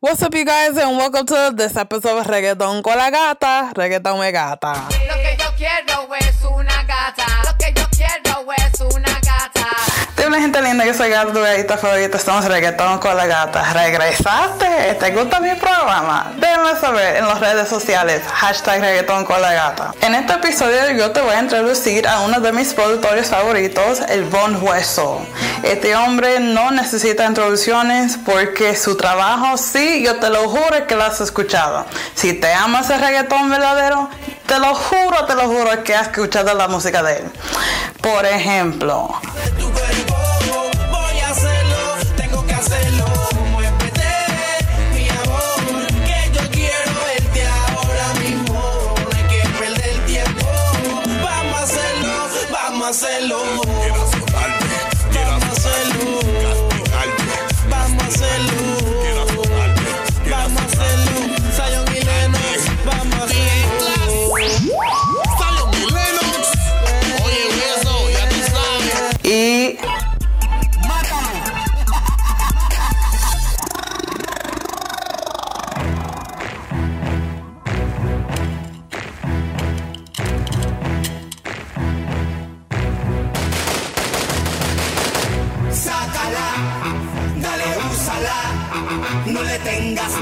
What's up, you guys, and welcome to this episode of Reggaeton con la gata. Reggaeton me gata. Lo que yo quiero es una gata. Hola gente linda, yo soy Gato, tu gatita favorita, estamos en Reggaeton con la gata. ¿Regresaste? ¿Te gusta mi programa? Déjame saber en las redes sociales, hashtag Reggaeton con la gata. En este episodio yo te voy a introducir a uno de mis productores favoritos, el Von Hueso. Este hombre no necesita introducciones porque su trabajo sí, yo te lo juro que lo has escuchado. Si te amas el reggaetón verdadero, te lo juro, te lo juro que has escuchado la música de él. Por ejemplo,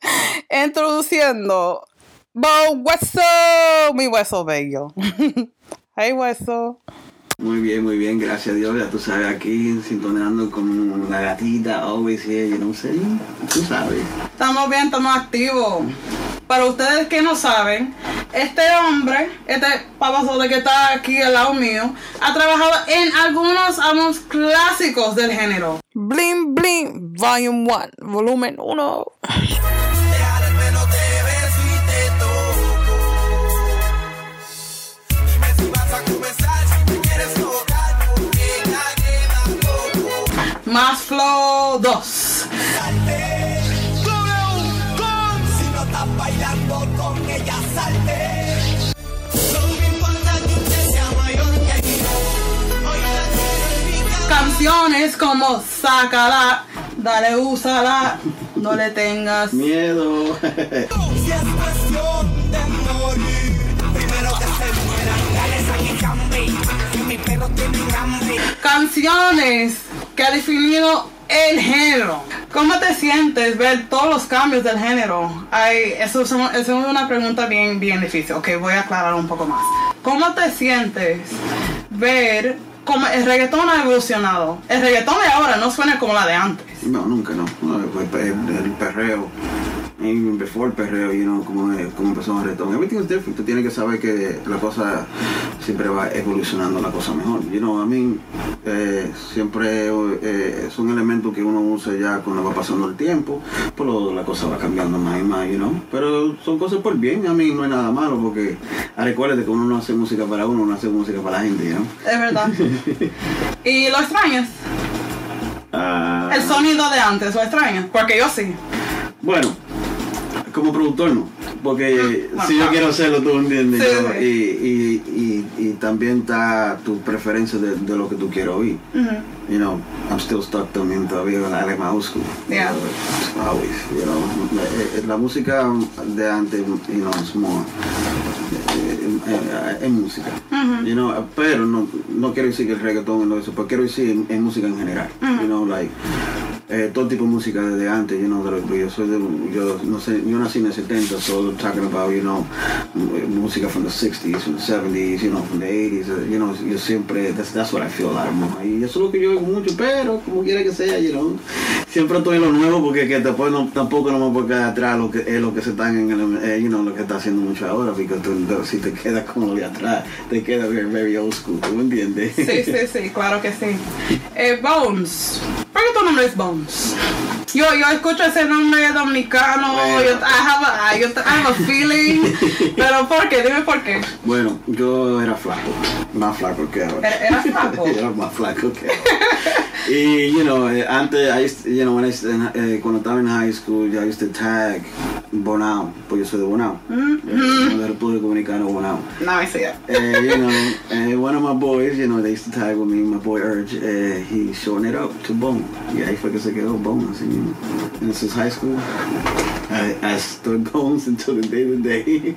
Introduciendo Bon Hueso, mi hueso bello. hey Hueso. Muy bien, muy bien, gracias a Dios. Ya tú sabes, aquí sintonando con la gatita, here, you know, say, tú sabes. Estamos bien, estamos activos. Para ustedes que no saben, este hombre, este papazote que está aquí al lado mío, ha trabajado en algunos álbumes clásicos del género. Bling Bling, Volume 1, Volumen 1. En mi casa. Canciones como Sácala, Dale, úsala, no le tengas. Miedo. Si es cuestión de morir, primero que se mueran. Dale, saque cambi, que mi perro tiene hambre. Canciones que ha definido el género. ¿Cómo te sientes ver todos los cambios del género? Ay, eso es una pregunta bien, bien difícil. Ok, voy a aclarar un poco más. ¿Cómo te sientes ver cómo el reggaetón ha evolucionado? El reggaetón de ahora no suena como la de antes. No, nunca no. no el, el- el perreo. Even before el perreo, you know, como, como empezó el reggaetón. Everything is different. Tú tienes que saber que la cosa siempre va evolucionando la cosa mejor. You know, I mean, eh, siempre eh, son elementos que uno usa ya cuando va pasando el tiempo, lo- la cosa va cambiando más y más, you know. Pero son cosas por bien, a mí no es nada malo porque recuérdate que uno no hace música para uno, uno hace música para la gente, ¿no? Es verdad. ¿Y lo extrañas? Ah, El sonido de antes, ¿lo extrañas? Porque yo sí. Bueno, como productor no, porque Bueno, si yo ah. quiero hacerlo, tú entiendes, Sí, ¿no? sí. Y, y, y, y también está tu preferencia de, de lo que tú quieres oír. You know, I'm still stuck también todavía en la alemán school. Yeah. Uh, always, you know. Eh, eh, La música de antes, you know, es more, eh, eh, es música. You know, pero no, no quiero decir que el reggaetón no eso, pero quiero decir en, en música en general. You know, like, eh, todo tipo de música desde antes, you know, yo soy de, yo no sé, yo nací en el 70, so talking about, you know, m- música from the 60s, from the 70s, you know, from the 80s, uh, you know, yo siempre, that's, that's what I feel lot more. Y eso es lo que yo oigo mucho, pero como quiera que sea, you know, siempre estoy en lo nuevo porque que después no, tampoco no me puedo quedar atrás lo que es lo que se están en el, eh, you know, lo que está haciendo mucho ahora, porque tú, si te quedas como lo de atrás, te quedas very, very old school, ¿tú me entiendes? Sí, sí, sí, claro que sí. Eh, Bones, ¿por qué tu nombre es Bones? Yo, yo escucho ese nombre dominicano, Bueno. yo, I have a, I, have a feeling, pero ¿por qué? Dime por qué. Bueno, yo era flaco, más flaco que ahora. Era- era flaco. era más flaco que ahora. Y, you know, eh, antes, I used, you know, when I eh, cuando estaba en high school, I used to tag Bonao, porque yo soy de Bonao. Mm-hmm. Eh, de República Dominicana, Bonao. No, I see it. Uh, you know, and one of my boys, you know, they used to tag with me, my boy Urge, uh, he shortened it up to Bone. Y ahí fue que se quedó Bone, así mismo. And since high school, I, I stood Bones until the day to day.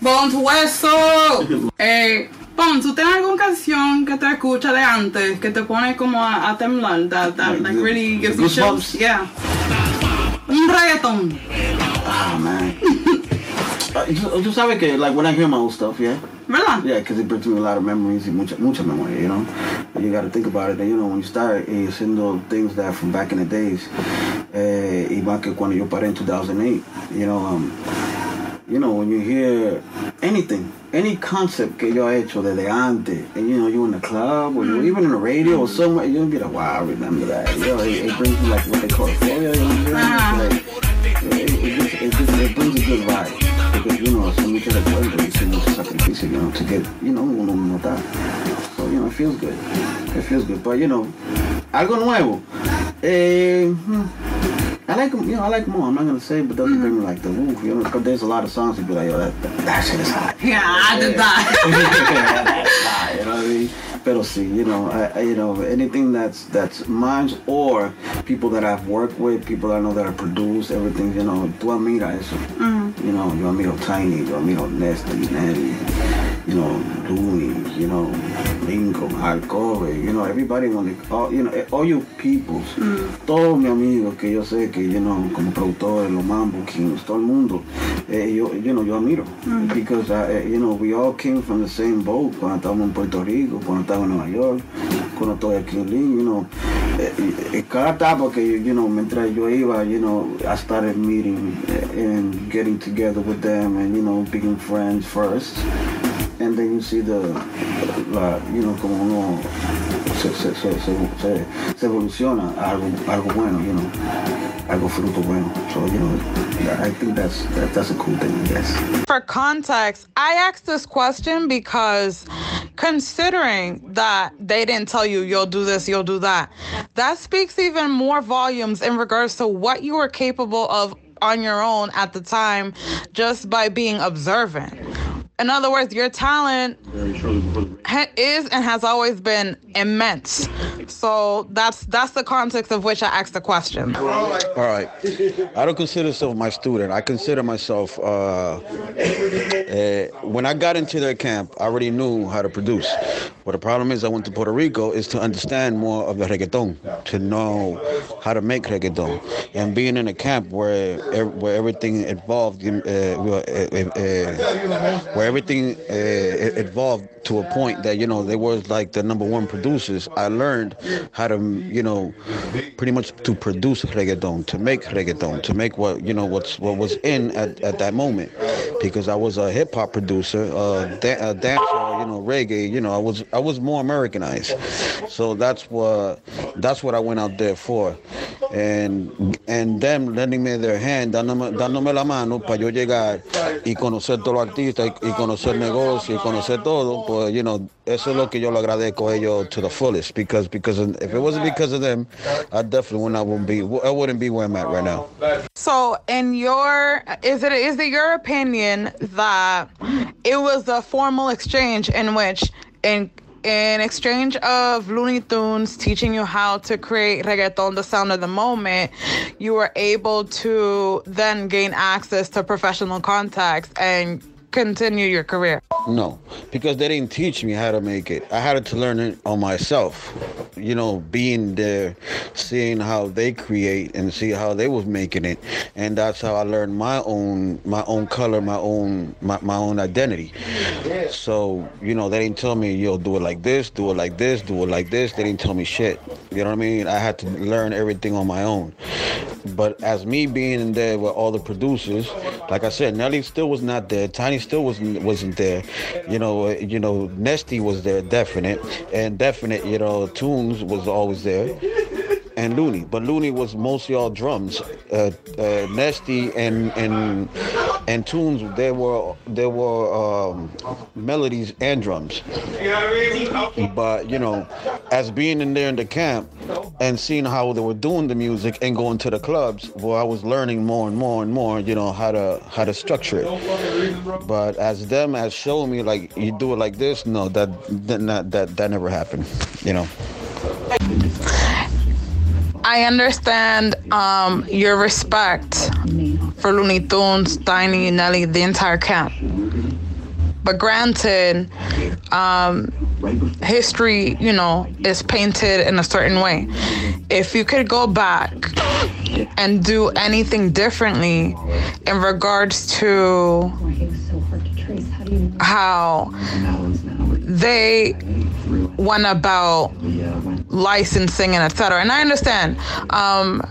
Bones Hueso. Eh, Bones, ¿tú tienes alguna canción que te escucha de antes que te pone como a, a temblar? That, that Like like the- really gives you chills? Yeah. Reggaeton. Oh, man. Uh, you, you sabes que, like, when I hear my old stuff, yeah? ¿Verdad? Yeah, because it brings me a lot of memories mucha, mucha memoria, you know? And you gotta think about it, that, you know, when you start eh, haciendo things that from back in the days, eh, y más que cuando yo paré in 2008, you know, um, you know, when you hear anything, any concept que yo he hecho desde antes, and you know, you in the club, or you even in the radio or somewhere, you'll be like, wow, I remember that. You know, it, it brings you like what they call euphoria, you know what I'm saying? Like, it, it, just, it, just, it brings a good vibe. Because, you know, recuerdos y son muchos sacrificios, you know, to get, you know, uno notar. So, you know, it feels good. It feels good. But, you know, algo nuevo. Eh, hmm, I like 'em, you know, I like more. I'm not gonna say, but doesn't bring me like the woo, you know, because there's a lot of songs that be like, yo, that, that, that shit is hot. Yeah, I did that. That's hot, you know what I mean? Pero sí, you know, I, I, you know, anything that's that's mine or people that I've worked with, people I know that have produced, everything, you know, tú admiras eso. Mm-hmm. You know, yo admiro Tiny, yo admiro Nesty, Nelly, you know, Looney, you know, Lincoln, Alcove, you know, everybody when they, all, you know, all you peoples, todos mis amigos que yo sé que, you know, como productores, los Mambo Kings, todo el mundo, eh, yo, you know, yo admiro. Because, uh, you know, we all came from the same boat cuando estábamos en Puerto Rico, cuando estaba en Nueva York, cuando estoy aquí en Lynn, you know, eh, eh, cada etapa que, you know, mientras yo iba, you know, I started meeting eh, and getting together with them and, you know, being friends first. And then you see the, la, you know, como uno se, se, se, se, evoluciona a algo, algo bueno, you know, algo fruto bueno. So, you know, I think that's, that, that's a cool thing, I guess. For context, I asked this question because considering that they didn't tell you you'll do this, you'll do that, that speaks even more volumes in regards to what you were capable of on your own at the time just by being observant. In other words, your talent ha- is and has always been immense. So that's that's the context of which I asked the question. All right. I don't consider myself my student. I consider myself, uh, uh, when I got into their camp, I already knew how to produce. But the problem is, I went to Puerto Rico is to understand more of the reggaeton, to know how to make reggaeton. And being in a camp where where everything involved, in, well, uh, where everything uh, evolved to a point that you know they were like the number one producers. I learned how to you know pretty much to produce reggaeton, to make reggaeton, to make what you know what's what was in at, at that moment, because I was a hip hop producer, uh, da- a dancer, you know, reggae. You know, I was I was more Americanized, so that's what that's what I went out there for, and and them lending me their hand, dándome, dándome la mano para yo llegar y conocer todos los artistas y, y conocer negocios y conocer todo, pues you know, eso es lo que yo lo agradezco a ellos to the fullest because because if it wasn't because of them, I definitely would not be I wouldn't be where I'm at right now. So, in your is it is it your opinion that it was a formal exchange in which in in exchange of Looney Tunes teaching you how to create reggaeton, the sound of the moment, you were able to then gain access to professional contacts and continue your career. No, because they didn't teach me how to make it. I had to learn it on myself. You know, being there, seeing how they create and see how they was making it, and that's how I learned my own my own color, my own my, my own identity. So you know, they didn't tell me, "Yo, do it like this, do it like this, do it like this." They didn't tell me shit. You know what I mean? I had to learn everything on my own. But as me being in there with all the producers, like I said, Nelly still was not there. Tiny still wasn't wasn't there. You know, you know, Nesty was there, definite, and definite. You know, Tunes was always there. and Looney, but Looney was mostly all drums. Uh, uh, Nesty and and and tunes. There were there were um, melodies and drums. But you know, as being in there in the camp and seeing how they were doing the music and going to the clubs, well, I was learning more and more and more. You know how to how to structure it. But as them as showing me like you do it like this, no, that that that that, that never happened. You know. I understand um, your respect for Looney Tunes, Tiny, Nelly, the entire camp. But granted, um, history, you know, is painted in a certain way. If you could go back and do anything differently in regards to how they went about licensing and etc. And I understand um,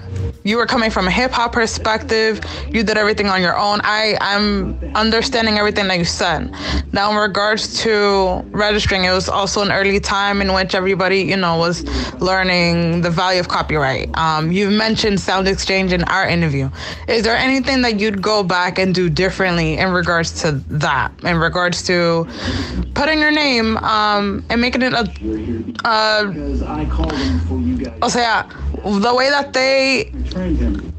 you were coming from a hip hop perspective. You did everything on your own. I I'm understanding everything that you said. Now, in regards to registering, it was also an early time in which everybody you know was learning the value of copyright. Um, you mentioned Sound Exchange in our interview. Is there anything that you'd go back and do differently in regards to that? In regards to putting your name um, and making it a, a o sea, the way that they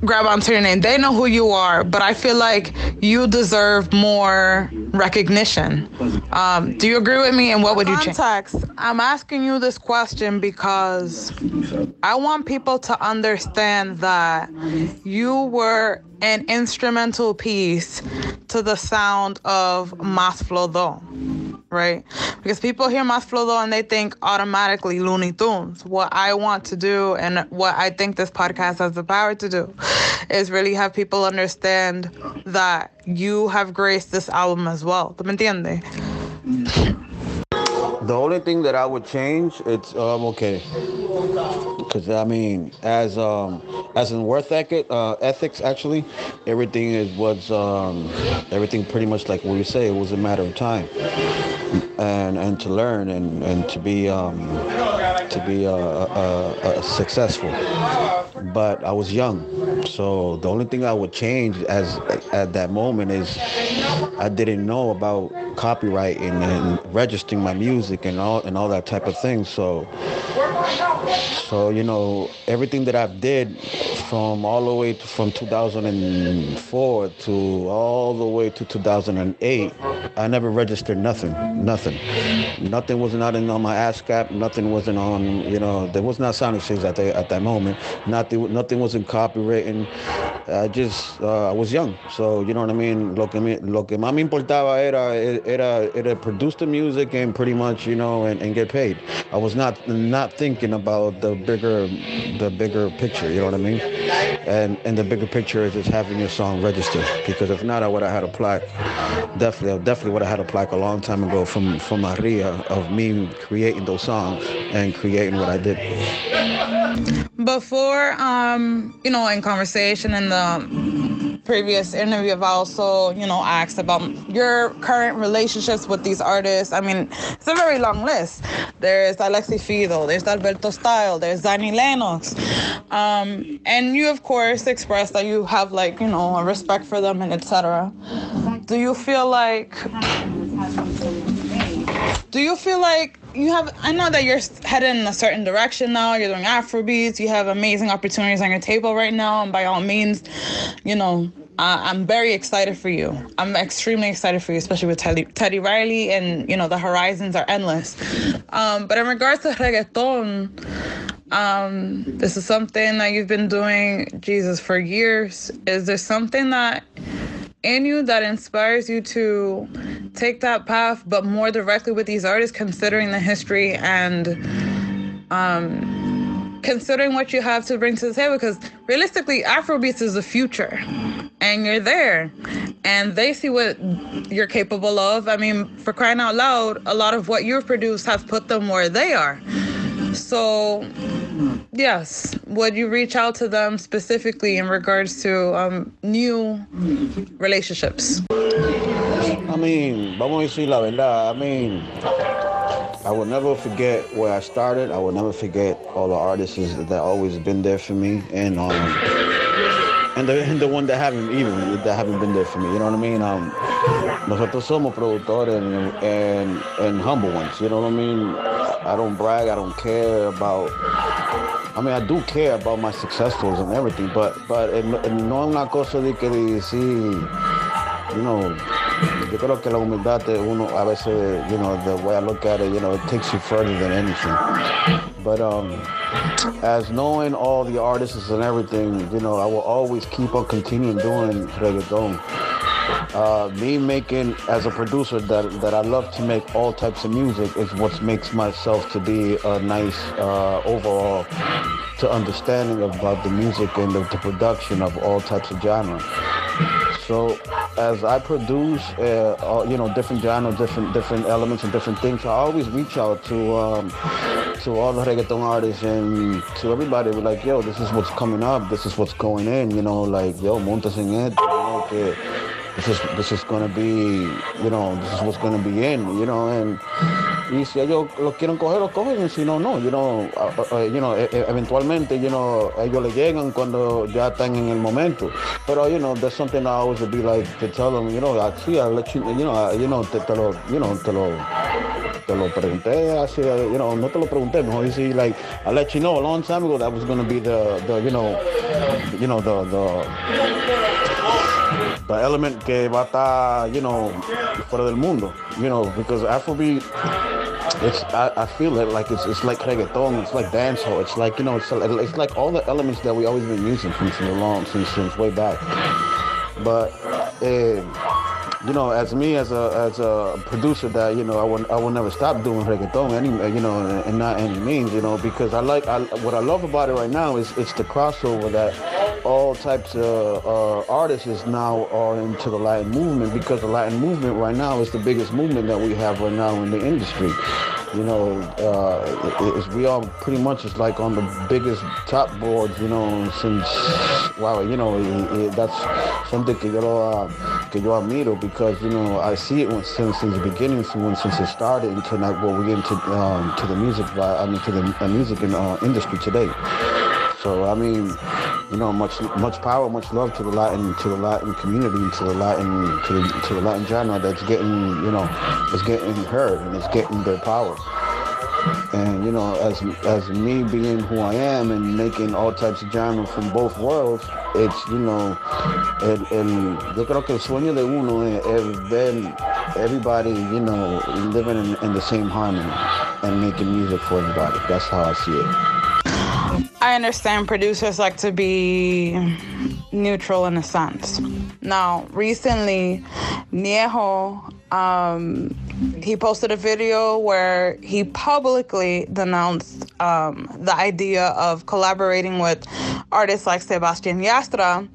grab onto your name, they know who you are, but I feel like you deserve more recognition. Um, do you agree with me? And what would you change? Context. I'm asking you this question because I want people to understand that you were an instrumental piece to the sound of Mas Flodo, right? Because people hear Mas Flodo and they think automatically Looney Tunes. What I want to do and what I think this podcast has the power to do is really have people understand that you have graced this album as well. ¿Tú me entiendes? The only thing that I would change, it's um okay, because I mean, as um as in worth ethic, uh, ethics actually, everything is was um everything pretty much like what you say. It was a matter of time, and and to learn and and to be um to be uh, successful. But I was young, so the only thing I would change as at that moment is I didn't know about copyright and, and registering my music and all and all that type of thing. So so you know everything that I've did from all the way to, from 2004 to all the way to 2008, I never registered nothing, nothing, nothing wasn't out in on my ASCAP, nothing wasn't on, you know, there was not sound exchange at the, at that moment, nothing, nothing wasn't copywritten. I just, uh, I was young, so you know what I mean. Lo que me, lo que más me importaba era, era, era produce the music and pretty much, you know, and, and get paid. I was not, not thinking about the bigger, the bigger picture. You know what I mean? And and the bigger picture is just having your song registered. Because if not, I would have had a plaque. Definitely, I definitely would have had a plaque a long time ago from from Maria of me creating those songs and creating what I did. Before, um, you know, in conversation in the previous interview, I've also, you know, asked about your current relationships with these artists. I mean, it's a very long list. There's Alexi Fido, there's Alberto Style, there's Danny Lennox. Um, and you, of course, expressed that you have, like, you know, a respect for them and etc. Do you feel like do you feel like you have i know that you're headed in a certain direction now. You're doing afrobeats. You have amazing opportunities on your table right now. And by all means you know uh, i'm very excited for you. I'm extremely excited for you especially with teddy, teddy riley. And you know the horizons are endless. Um, but in regards to reggaeton um, this is something that you've been doing jesus for years. Is there something that in you that inspires you to take that path, but more directly with these artists, considering the history and um, considering what you have to bring to the table. Because realistically, Afrobeats is the future, and you're there, and they see what you're capable of. I mean, for crying out loud, a lot of what you've produced have put them where they are. So, yes, would you reach out to them specifically in regards to um, new relationships? I mean, vamos a decir la verdad. I mean, I will never forget where I started. I will never forget all the artists that always been there for me, and um, and the, and the one that haven't even that haven't been there for me. You know what I mean? Um, nosotros somos productores and, and and humble ones. You know what I mean? I don't brag. I don't care about. I mean, I do care about my successfuls and everything, but but no no es una cosa de que decir, you know, yo creo que la humildad de uno a veces, you know, the way I look at it, you know, it takes you further than anything. But um, as knowing all the artists and everything, you know, I will always keep on continuing doing reggaeton. Uh, me making as a producer that that I love to make all types of music is what makes myself to be a nice uh, overall to understanding about the music and the, the production of all types of genres. So as I produce, uh, all, you know, different genres, different different elements, and different things, I always reach out to um, to all the reggaeton artists and to everybody. We're like, yo, this is what's coming up. This is what's going in. You know, like, yo, montas en esto. You know, que this is this is gonna be, you know, this is what's gonna be in. You know, and y si ellos lo quieren coger, lo cogen, y si no, no, you know, uh, uh, you know, e- e- eventualmente, you know, ellos le llegan cuando ya están en el momento. Pero, you know, there's something I always would be like to tell them, you know, así, I'll let you, you know, I- you know, te, te lo, you know, te lo, te lo pregunté, así, you know, no te lo pregunté, mejor decir, like, I let you know a long time ago that was gonna be the, the, you know, you know, the, the, the element que va a estar, you know, fuera del mundo, you know, because Afrobeat, it's I, I feel it like it's it's like reggaeton, it's like dancehall, it's like you know, it's it's like all the elements that we always been using since long, since since way back. But uh, you know, as me as a as a producer, that you know, I will I will never stop doing reggaeton, any you know, and, not any means, you know, because I like I, what I love about it right now is it's the crossover that all types of uh, artists is now are into the Latin movement because the Latin movement right now is the biggest movement that we have right now in the industry. You know, uh, it- we are pretty much it's like on the biggest top boards, you know, since wow, you know, it, it, that's something que yo uh, que yo admiro because you know I see it since since the beginning, since since it started until now, what we get into um, to the music, I mean to the uh, music and, uh, industry today. So I mean, you know, much much power, much love to the Latin to the Latin community, to the Latin to the, to the Latin genre that's getting, you know, it's getting heard and it's getting their power. And you know, as as me being who I am and making all types of genre from both worlds, it's you know, el, el, yo creo que el sueño de uno es, ver everybody, you know, living in, in the same harmony and making music for everybody. That's how I see it. I understand producers like to be neutral in a sense. Now, recently, Niejo, um, he posted a video where he publicly denounced um, the idea of collaborating with artists like Sebastian Yastra.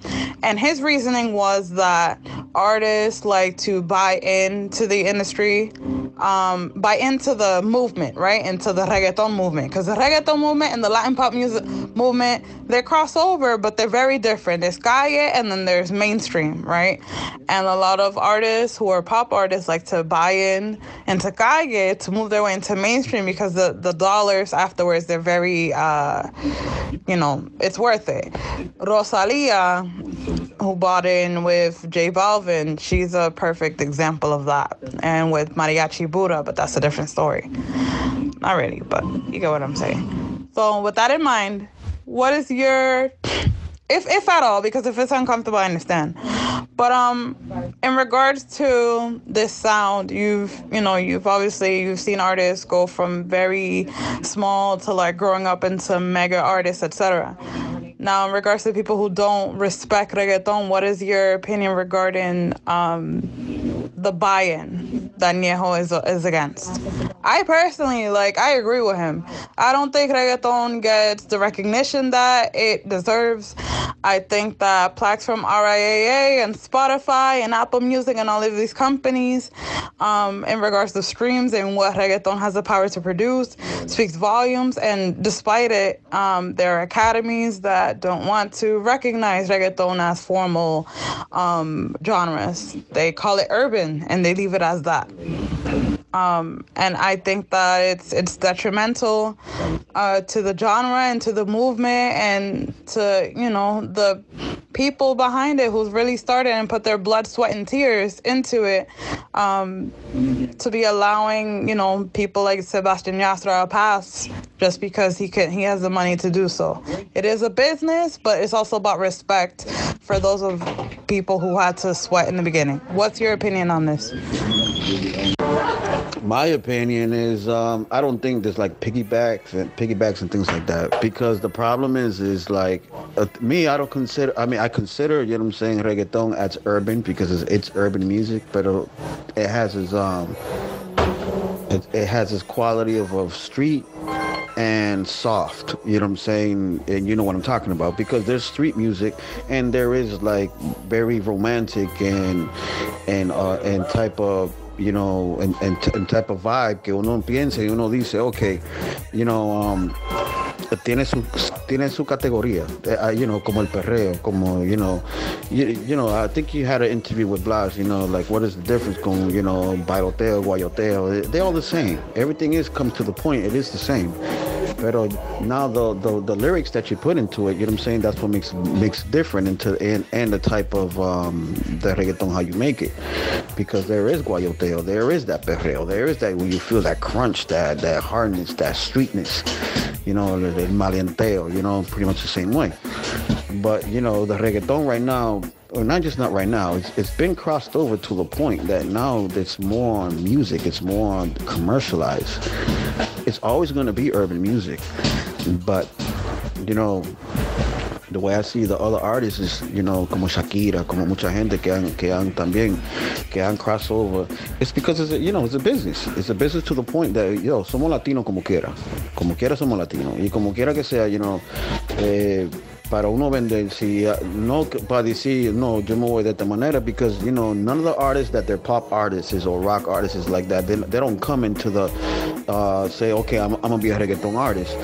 And his reasoning was that artists like to buy into the industry, um, buy into the movement, right? Into the reggaeton movement. Because the reggaeton movement and the Latin pop music movement, they're crossover, but they're very different. There's calle and then there's mainstream, right? And a lot of artists who are pop artists like to buy in into calle to move their way into mainstream because the, the dollars afterwards, they're very, uh, you know, it's worth it. Rosalia, who bought in with J Balvin, she's a perfect example of that. And with Mariachi Buddha, but that's a different story. Not really, but you get what I'm saying. So with that in mind, what is your if if at all, because if it's uncomfortable, I understand. But um, in regards to this sound, you've you know you've obviously you've seen artists go from very small to like growing up into mega artists, etc. Now, in regards to people who don't respect reggaeton, what is your opinion regarding um, the buy-in that Niejo is is against? I personally like I agree with him. I don't think reggaeton gets the recognition that it deserves. I think that plaques from RIAA and Spotify and Apple Music and all of these companies, um, in regards to streams and what reggaeton has the power to produce, speaks volumes. And despite it, um, there are academies that don't want to recognize reggaeton as formal um, genres. They call it urban and they leave it as that. Um, and I think that it's it's detrimental uh, to the genre and to the movement and to you know the people behind it who's really started and put their blood, sweat, and tears into it. Um, to be allowing you know people like Sebastian Yastra a pass just because he can he has the money to do so. It is a business, but it's also about respect for those of people who had to sweat in the beginning. What's your opinion on this? My opinion is um, I don't think there's like piggybacks and piggybacks and things like that. Because the problem is is like uh, me I don't consider I mean I consider you know what I'm saying reggaeton as urban because it's, it's urban music but uh, it has its um it, it has its quality of, of street and soft you know what i'm saying? And you know what i'm talking about. Because there's street music and there is like very romantic and and uh and type of you know and, and, and type of vibe que uno piensa y uno dice okay you know um tiene su tiene su categoría uh, you know como el perreo como you know you, you know I think you had an interview with Blas you know like what is the difference con you know bailoteo guayoteo? They're all the same. Everything is comes to the point. It is the same Pero now the, the the lyrics that you put into it, you know what I'm saying? That's what makes makes different into and, and the type of um the reggaeton how you make it. Because there is guayoteo, there is that perreo, there is that when you feel that crunch, that that hardness, that streetness, you know, the malienteo, you know, pretty much the same way. But you know, the reggaeton right now or not just not right now, it's, it's been crossed over to the point that now it's more on music, it's more on commercialized. It's always going to be urban music, but you know, the way I see the other artists is, you know, como Shakira, como mucha gente que han, que han también, que han crossed over. It's because it's a, you know, it's a business. It's a business to the point that, yo, somos latinos como quiera. Como quiera somos latinos. Y como quiera que sea, you know, eh, para uno vender, si uh, no para decir, no, yo me voy de esta manera, because, you know, none of the artists that they're pop artists or rock artists is like that, they, they don't come into the, uh, say, okay, I'm, I'm gonna be a reggaeton artist.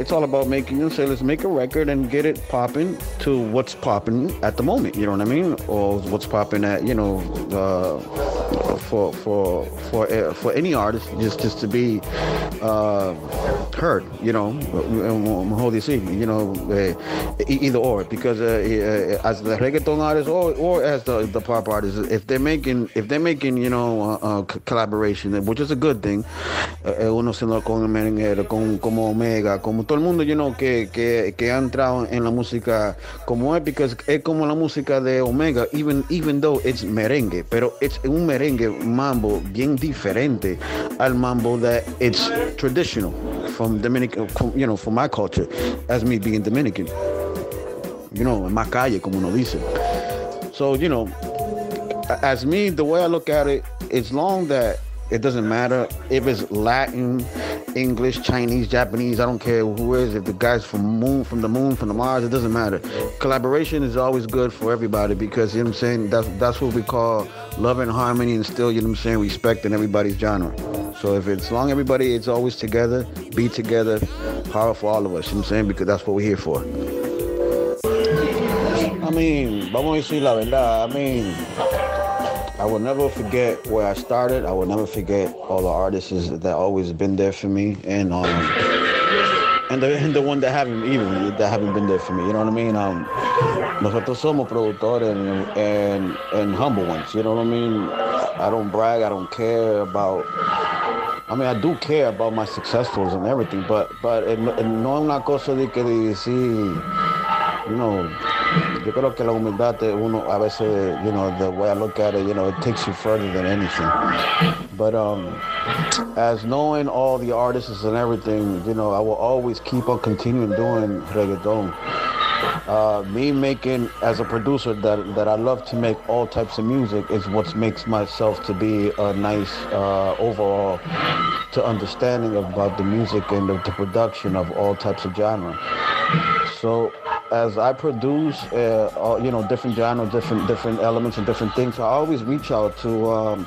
It's all about making, you say, let's make a record and get it popping to what's popping at the moment, you know what I mean? Or what's popping at, you know, uh, for, for, for, uh, for any artist, just, just to be, uh, heard, you know, mejor decir, you know, uh, e- either or, because uh, as the reggaeton artist or, or as the, the pop artist, if they're making, if they're making, you know, uh, uh, collaboration, which is a good thing, uno se lo con el merenguero, con como Omega, como todo el mundo, you know, que, que, que ha entrado en la música como es, because es como la música de Omega, even, even though it's merengue, pero es un merengue mambo bien diferente al mambo that it's traditional from Dominican, you know, from my culture, as me being Dominican. You know, en más calle, como uno dice. So, you know, as me, the way I look at it, it's long that it doesn't matter if it's Latin, English, Chinese, Japanese, I don't care who is, if the guy's from moon, from the moon, from the Mars, it doesn't matter. Collaboration is always good for everybody because you know what I'm saying, that's that's what we call love and harmony and still, you know what I'm saying, respect in everybody's genre. So if it's long everybody it's always together, be together, power for all of us, you know what I'm saying? Because that's what we're here for. I mean, vamos a decir la verdad. I mean, I will never forget where I started. I will never forget all the artists that always been there for me, and um, and the and the one that haven't even that haven't been there for me. You know what I mean? Um, nosotros somos productores and, and and humble ones. You know what I mean? I don't brag. I don't care about. I mean, I do care about my successfuls and everything, but but no es una cosa de que decir, you know, yo creo que la humildad de uno a veces, you know, the way I look at it, you know, it takes you further than anything. But um, as knowing all the artists and everything, you know, I will always keep on continuing doing reggaeton. Uh, me making as a producer that that I love to make all types of music is what makes myself to be a nice uh, overall to understanding about the music and the, the production of all types of genre. So as I produce, uh, all, you know, different genres, different different elements, and different things, I always reach out to um,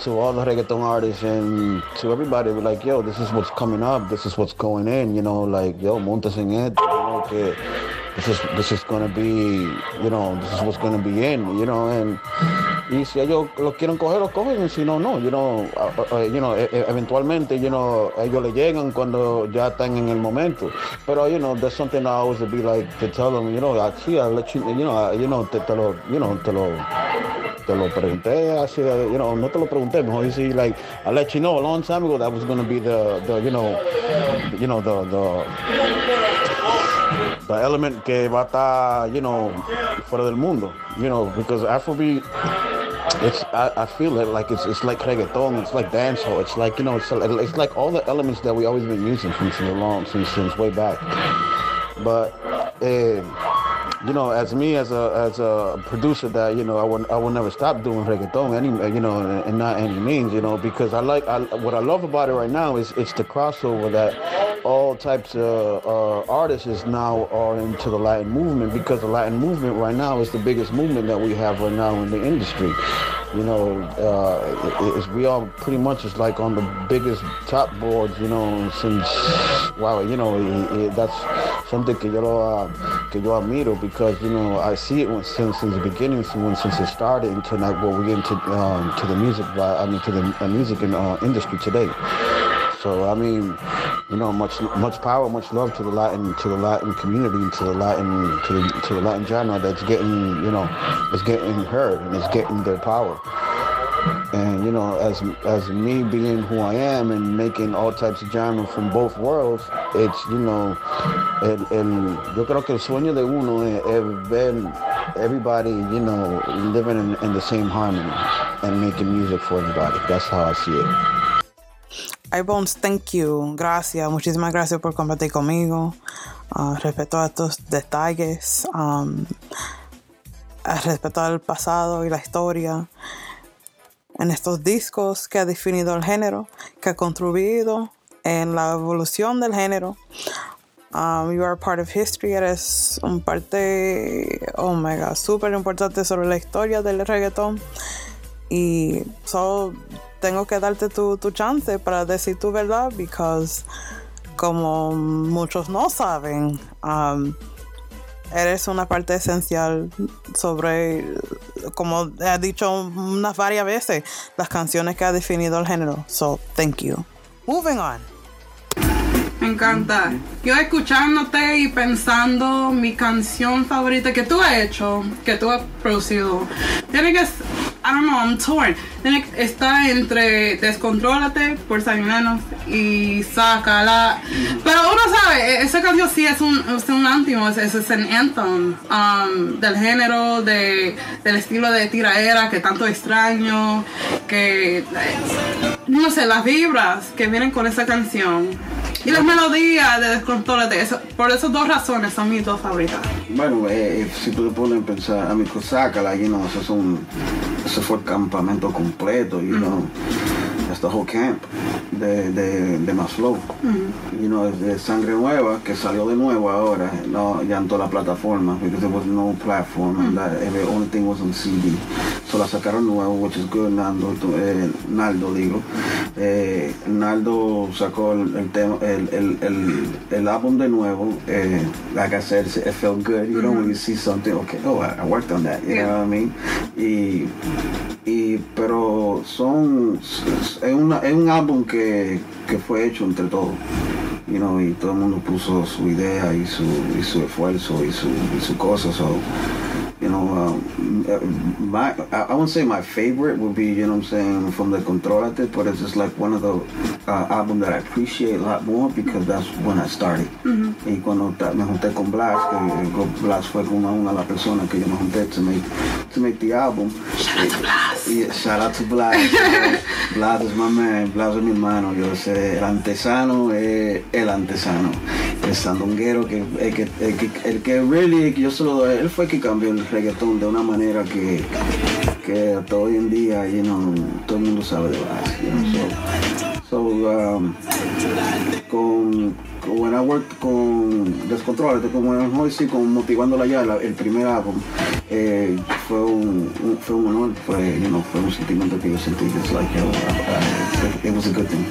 to all the reggaeton artists and to everybody. We're like, yo, this is what's coming up. This is what's going in. You know, like, yo, montes en esto. You know, que this is this is gonna be, you know, this is what's gonna be in, you know, and y si ellos lo quieren coger, lo cogen, si no, no, you know, uh, uh, you know, e- e- eventualmente, you know, ellos le llegan cuando ya están en el momento. Pero, you know, there's something I always be like to tell them, you know, así, I'll let you, you know, I- you know, te, lo, you know, te lo, te lo pregunté así, you know, no te lo pregunté, mejor decir, like, I let you know a long time ago that was to be the, the, you know, you know, the, the, the element que va a estar, you know, fuera del mundo, you know, because Afrobeat, it's, I, I feel it like it's, it's like reggaeton, it's like dancehall, it's like, you know, it's, it's like all the elements that we always been using since so long, since, since way back. But, eh, you know, as me as a as a producer, that you know, I would I would never stop doing reggaeton, any you know, and, and not any means, you know, because I like I, what I love about it right now is it's the crossover that all types of uh, artists is now are into the Latin movement because the Latin movement right now is the biggest movement that we have right now in the industry. You know, uh, it, we all pretty much is like on the biggest top boards, you know, since wow, you know, it, it, that's something que yo lo, uh, que yo admiro because you know I see it when, since since the beginning, since since it started into like what we into um, to the music, uh, I mean to the uh, music and, uh, industry today. So I mean, you know, much much power, much love to the Latin to the Latin community, and to the Latin to the to the Latin genre that's getting you know, it's getting heard and it's getting their power. And you know, as as me being who I am and making all types of genre from both worlds, it's you know, el, yo creo que el sueño de uno es, es ver everybody, you know, living in, in the same harmony and making music for everybody. That's how I see it. iBones, thank you. Gracias, muchísimas gracias por compartir conmigo. Respeto a estos detalles. um, a respeto al pasado y la historia. En estos discos que ha definido el género, que ha contribuido en la evolución del género. Um, you are part of history, eres un parte, oh my god, súper importante sobre la historia del reggaetón. Y solo tengo que darte tu, tu chance para decir tu verdad, because como muchos no saben, um, eres una parte esencial sobre, como he dicho unas varias veces, las canciones que ha definido el género. So, thank you. Moving on. Me encanta. Yo escuchándote y pensando mi canción favorita que tú has hecho, que tú has producido. Tiene que, I don't know, I'm torn. Tiene que estar entre Descontrólate por Sabinanos y Sácala. Pero uno sabe, e- esa canción sí es un, es un anthem, es, es un anthem um, del género, de, del estilo de tiraera que tanto extraño, que no sé, las vibras que vienen con esa canción. Y las melodías de Descontrólate, eso- por esas dos razones son mis dos favoritas. Bueno, eh, si tú te pones a pensar, a mi Sácala, you know, eso, es un, eso fue el campamento completo, you know, that's the whole camp de, de, de Maslow. You know, de Sangre Nueva, que salió de nuevo ahora, no, ya en todas las plataformas, because there was no platform, and that, the only thing was on CD. So la sacaron nuevo, which is good, Nando, eh, Naldo digo. Eh, Naldo sacó el, el tema, el, el, el, el álbum de nuevo, eh, like I said, it felt good, you know, when you see something, okay, oh, I, I worked on that, you Yeah. know what I mean? Y, y pero son, es, una, es un álbum que, que fue hecho entre todos. You know, y todo el mundo puso su idea y su, y su esfuerzo y su, y su cosa. You know, um, uh, my, I, I wouldn't say my favorite would be, you know I'm saying, from the Controlate, but it's just like one of the uh, albums that I appreciate a lot more because that's when I started. Y cuando me junté con Blas, que eh, Blas fue con una, de las personas que yo me junté to make, to make the album. Shout out to Blas. Yeah, shout out to Blas. Blas is my man, Blas es mi hermano, yo sé, el antesano es el antesano. El sandonguero, que, el, que, el, que, el que really, yo se lo doy, él fue el que cambió el reggaetón de una manera que, que hasta hoy en día, you know, todo el mundo sabe de Blas. You know, so, so, um, con, when I worked con Descontrol, como en Hoy con Motivándola ya, la- el primer álbum, eh, fue un, un- fue un honor, fue, you know, fue un sentimiento que yo sentí. It's like, yo, I- I- it was a good thing.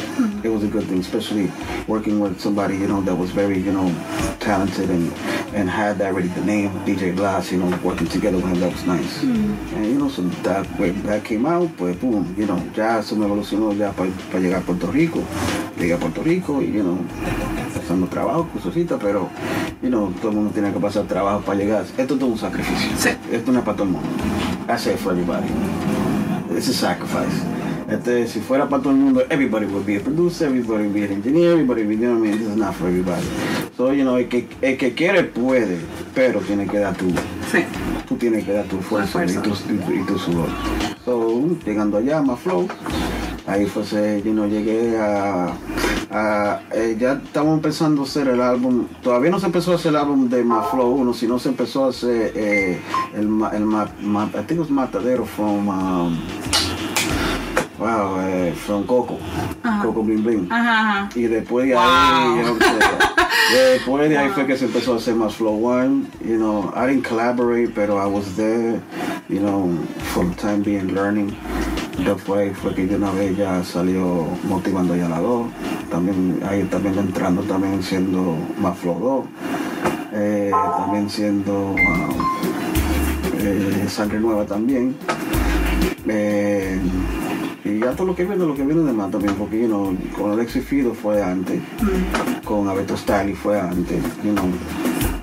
It was a good thing, especially working with somebody, you know, that was very, you know, talented and, and had already the name, DJ Blas, you know, working together with him, that was nice. And, you know, so that, when that came out, pues, boom, you know, ya se me evolucionó ya para llegar a Puerto Rico. Llegué a Puerto Rico y, you know, pasando trabajo, cosita, pero, you know, todo el mundo tiene que pasar trabajo para llegar. Esto es todo un sacrificio. Sí. Esto no es para todo el mundo. Say it for everybody. It's a sacrifice. Este, si fuera para todo el mundo, everybody would be a producer, everybody would be an engineer, everybody would be, you know what I mean? This is not for everybody. So, you know, el que, el que quiere puede, pero tiene que dar tu, Sí. tú tienes que dar tu esfuerzo y fuerza. tu, y, y tu sudor. So, llegando allá, más flow, ahí fue, ese, you know, llegué a, a- eh, ya estábamos empezando a hacer el álbum, todavía no se empezó a hacer el álbum de más flow 1, sino se empezó a hacer eh, el, el ma- ma- I think it was Matadero from, um, wow, eh, from Coco, Coco Bling Bling. Ajá, ajá. Y después de Wow. ahí, you know, so, después de ahí fue que se empezó a hacer más Flow One. You know, I didn't collaborate, pero I was there, you know, for the time being learning. Después fue que de una vez ya salió motivando ya la 2. También ahí también entrando también siendo más Flow 2. Eh, también siendo um, eh, Sangre Nueva también. Eh, y ya todo lo que viene, lo que viene de más también, porque you know, con Alexis Fido fue antes, con Alberto Stali fue antes, you know.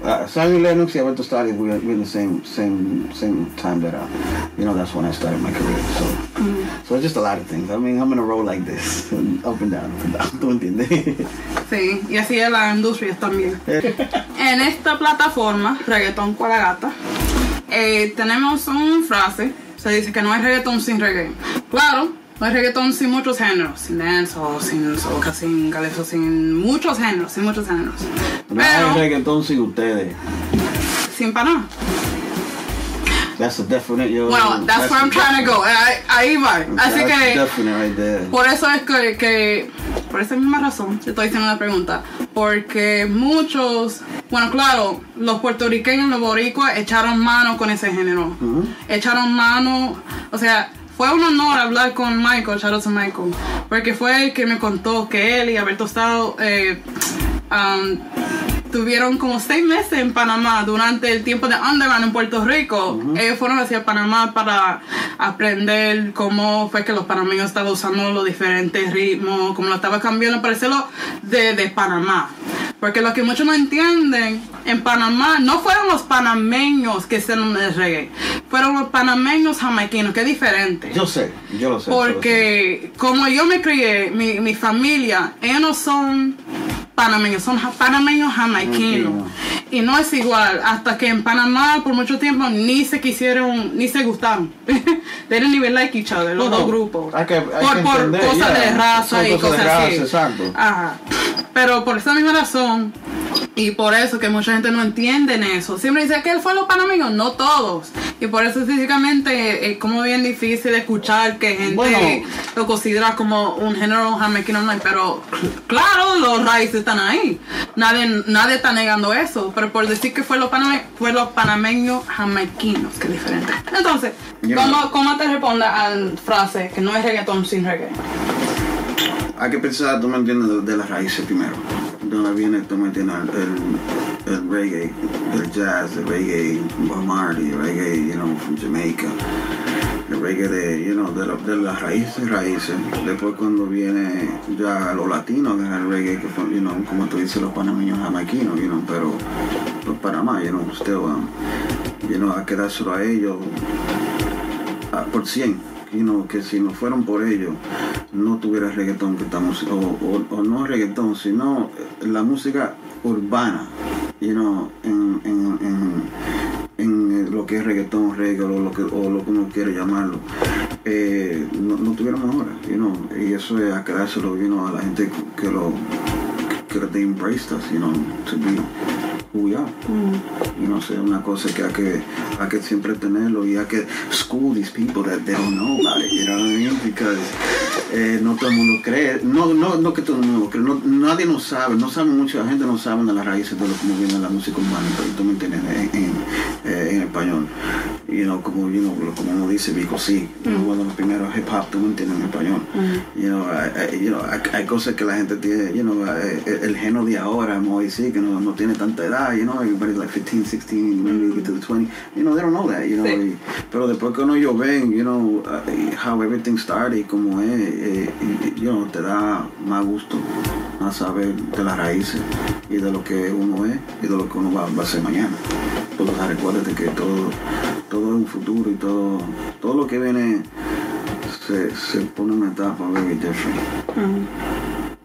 Uh, Sammy Lennox y Alberto Stali we were in the same same same time that I, you know that's when I started my career. So so it's just a lot of things. I mean I'm in a roll like this, up and down, up and down. ¿Tú entiendes? Sí, y así es la industria también. en esta plataforma, Reggaetón con la Gata, eh, tenemos una frase, se dice que no hay reggaetón sin reggae. Claro, no hay reggaetón sin muchos géneros, sin dancehall, sin soca, sin calypso, sin muchos géneros, sin muchos géneros. no hay reggaetón sin ustedes. sin Panamá. That's a definite. Yo, Well, that's where I'm a trying to go. Ahí, va. Así that's que... definite right there. Por eso es que, que- por esa misma razón, te estoy haciendo una pregunta. Porque muchos, bueno, claro, los puertorriqueños, los boricuas, echaron mano con ese género. Echaron mano, o sea, fue un honor hablar con Michael, shout out to Michael, porque fue el que me contó que él y Alberto Estado eh, um, tuvieron como seis meses en Panamá durante el tiempo de Underground en Puerto Rico. Ellos fueron hacia Panamá para aprender cómo fue que los panameños estaban usando los diferentes ritmos, cómo lo estaba cambiando para hacerlo de, de Panamá. Porque lo que muchos no entienden, en Panamá no fueron los panameños que hicieron el reggae, fueron los panameños jamaiquinos, que es diferente. Yo sé, yo lo sé. yo lo sé. Porque como yo me crié, mi, mi familia, ellos no son panameños, son panameños jamaiquinos. Y no es igual, hasta que en Panamá por mucho tiempo ni se quisieron, ni se gustaron. They didn't even like each other, los No, dos grupos. Hay que- hay por que por cosas yeah. de raza y cosas así. exacto. Ajá. Pero por esa misma razón, y por eso que mucha gente no entiende en eso. Siempre dice que él fue los panameños, no todos. Y por eso físicamente es como bien difícil escuchar que gente Bueno. lo considera como un género jamaiquino. no, Pero claro, los raíces están ahí. Nadie, nadie está negando eso. Pero por decir que fue los, paname- fue los panameños jamaiquinos, que es diferente. Entonces. ¿cómo, ¿cómo te responde a la frase que no es reggaetón sin reggae? Hay que pensar, tú me entiendes, de, de las raíces primero. De dónde viene, tú me entiendes, el, el reggae, el jazz, el reggae Bob Marley, el reggae, you know, from Jamaica. El reggae de, you know, de, la- de las raíces, raíces. Después cuando viene ya lo latino, que el reggae, que fue, you know, como tú dices, los panameños jamaiquinos, you know, pero los Panamá, you know, usted, um, you know, hay que dárselo a ellos a- por 100. You know, que si no fueron por ellos, no tuviera reggaetón que estamos, o, o, o no reggaetón, sino la música urbana, you know, en, que es reggaetón, reggae, o lo que, o lo uno quiere llamarlo, eh, no, no tuviéramos ahora, you know, y eso es a quedárselo, you know, a la gente que lo, que they embraced us, you know, to be who we are. Y no sé, una cosa que hay que, hay que siempre tenerlo y hay que school these people that they don't know about it, you know what I mean? Because eh, no todo el mundo cree, no, no, no que todo el mundo cree, no, nadie no sabe, no sabe mucho, la gente no sabe de las raíces de lo como viene la música humana, pero tú me entiendes, en, en, eh, en español. You know, como, you know, como uno dice, Vico, sí, uno de los primeros hip hop, tú me entiendes, en español. You know, hay, hay- you know, hay, hay cosas que la gente tiene, you know, eh, el, el género de ahora, a decir, que no, no tiene tanta edad, you know, everybody's like 15, 16, maybe you get to the 20, you know, they don't know that, you know, Sí. y- pero después que uno yo ven, you know, uh, how everything started y cómo es, eh, y- you know, te da más gusto a saber de las raíces y de lo que uno es y de lo que uno va, va a hacer mañana. Sea, recuérdate que todo, todo es un futuro y todo, todo lo que viene se, se pone una etapa very different.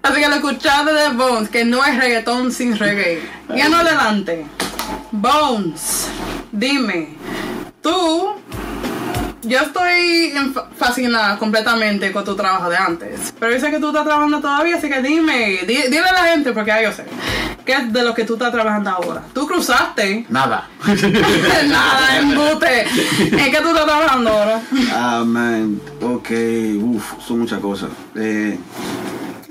Así que lo escuchaste de Bones, que no es reggaetón sin reggae. Y en adelante. Bones, dime, tú, yo estoy fascinada completamente con tu trabajo de antes. Pero yo sé que tú estás trabajando todavía, así que dime, di- dile a la gente, porque ya yo sé, ¿qué es de lo que tú estás trabajando ahora? Tú cruzaste. Nada. Nada, embute. ¿En qué tú estás trabajando ahora? Ah, man, ok, uff, son muchas cosas. Eh,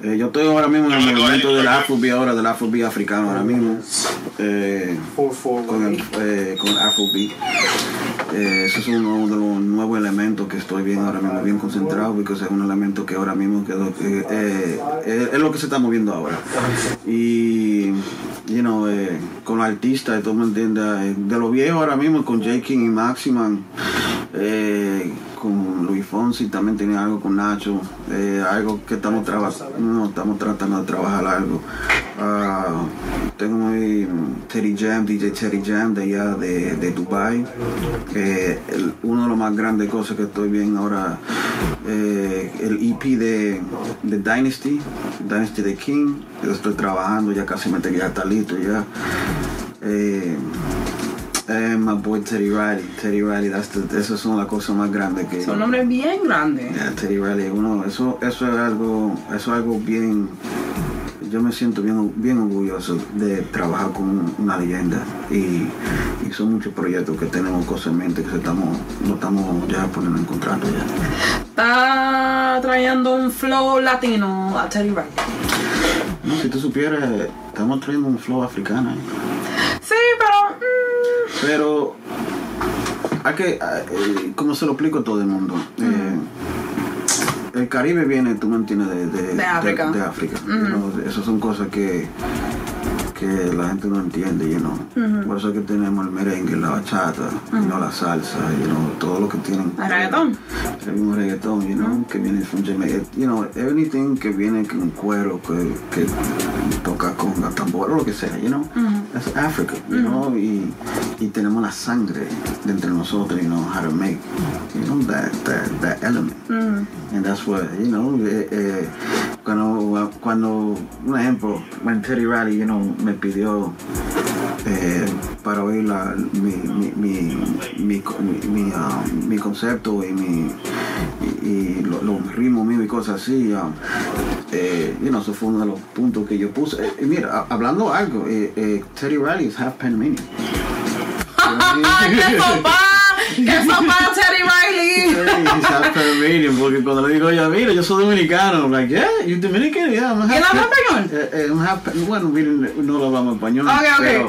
eh, yo estoy ahora mismo en el movimiento del Afrobeat, ahora del Afrobeat africano ahora mismo. Eh, con el, eh, con el Afrobeat. Eh, eso es uno de los nuevos elementos que estoy bien ahora mismo, bien concentrado, porque es un elemento que ahora mismo quedó, que, eh, eh, es lo que se está moviendo ahora. Y, you know, eh, con artistas, tú me entiendes, de los viejos ahora mismo, con J. King y Maximan, con Luis Fonsi también tenía algo con Nacho, eh, algo que estamos, traba- no, estamos tratando de trabajar algo. Ah, tengo muy Teddy Jam, DJ Teddy Jam de allá de, Dubai, que uno de los más grandes cosas que estoy viendo ahora, eh, el EP de, de Dynasty, Dynasty de King, yo estoy trabajando, ya casi me ya está listo ya. Eh, eh, my boy Teddy Riley, Teddy Riley, that's the- son las cosas más grandes que Son nombres bien grandes. Yeah, Teddy Riley, uno, eso, eso es algo, eso es algo bien, yo me siento bien, bien orgulloso de trabajar con una leyenda y, y son muchos proyectos que tenemos cosas en mente que estamos, no estamos ya poniendo en contrato ya. Está trayendo un flow latino a Teddy Riley. No, si tú supieras, estamos trayendo un flow africano, ¿eh? Sí, pero. mm, pero hay que, eh, como se lo explico a todo el mundo, eh, el Caribe viene, tú me entiendes, de, de, De África. de África, know, Esas son cosas que, que la gente no entiende, you know. Por eso es que tenemos el merengue, la bachata, you know, la salsa, you know, todo lo que tienen. El reggaetón. El mismo reggaetón, you know, que viene from Jamaica. You know, everything que viene con cuero, que, que toca con la tambora, lo que sea, you know. That's Africa, you know, y, y tenemos la sangre de entre nosotros, you know, how to make, you know, that, that, that element. And that's what, you know, eh, eh, cuando, cuando, un ejemplo, when Teddy Riley, you know, me pidió eh, para oír la, mi, mi, mi, co- mi, concepto y mi y, y lo- los ritmos míos y cosas así ah, eh, you eso fue uno de los puntos que yo puse. Eh, mira, hablando algo eh, eh, Teddy Riley is half Panamanian. ¡Qué ¡Qué sopa, Teddy Riley! He's porque cuando le digo yo mira yo soy dominicano I'm like yeah you Dominican yeah I'm half ¿Y habla español? Eh, eh, I'm half bueno no lo hablamos español Ok, ok. pero-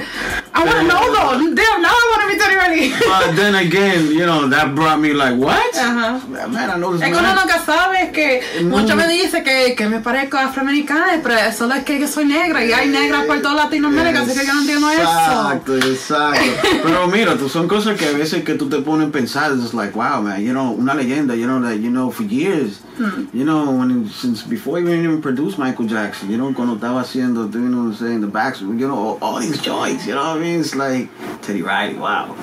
I wanna pero- know though. Damn, now I wanna be Teddy Riley. But then again, you know, that brought me like, what? Ajá. Man, I know this Es que uno nunca sabe que muchos me dicen que, que me parezco afroamericana, pero solo es que yo soy negra y hay negras por toda Latinoamérica, así que yo no entiendo eso. Exacto, exacto. Pero mira, tú, son cosas que a veces que tú te pones a pensar, it's like, wow, man, you know, una leyenda, you know, that, you know, for years, Hmm. you know, when, since before even even produced Michael Jackson, you know, cuando estaba haciendo, you know what I'm saying, the backs, you know, all, all these joints, you know what I mean? It's like, Teddy Riley, wow.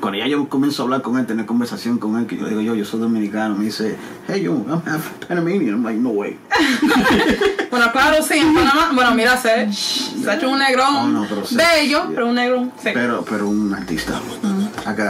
Cuando ya yo comienzo a hablar con él, tener conversación con él, que yo digo, yo, yo soy dominicano, me dice, hey, yo, I'm half Panamanian. I'm like, no way. Bueno, claro, sí, en Panamá. Bueno, mira, se, se ha hecho un negrón Oh, no, pero bello, pero un negrón. Sí. Pero, pero un artista.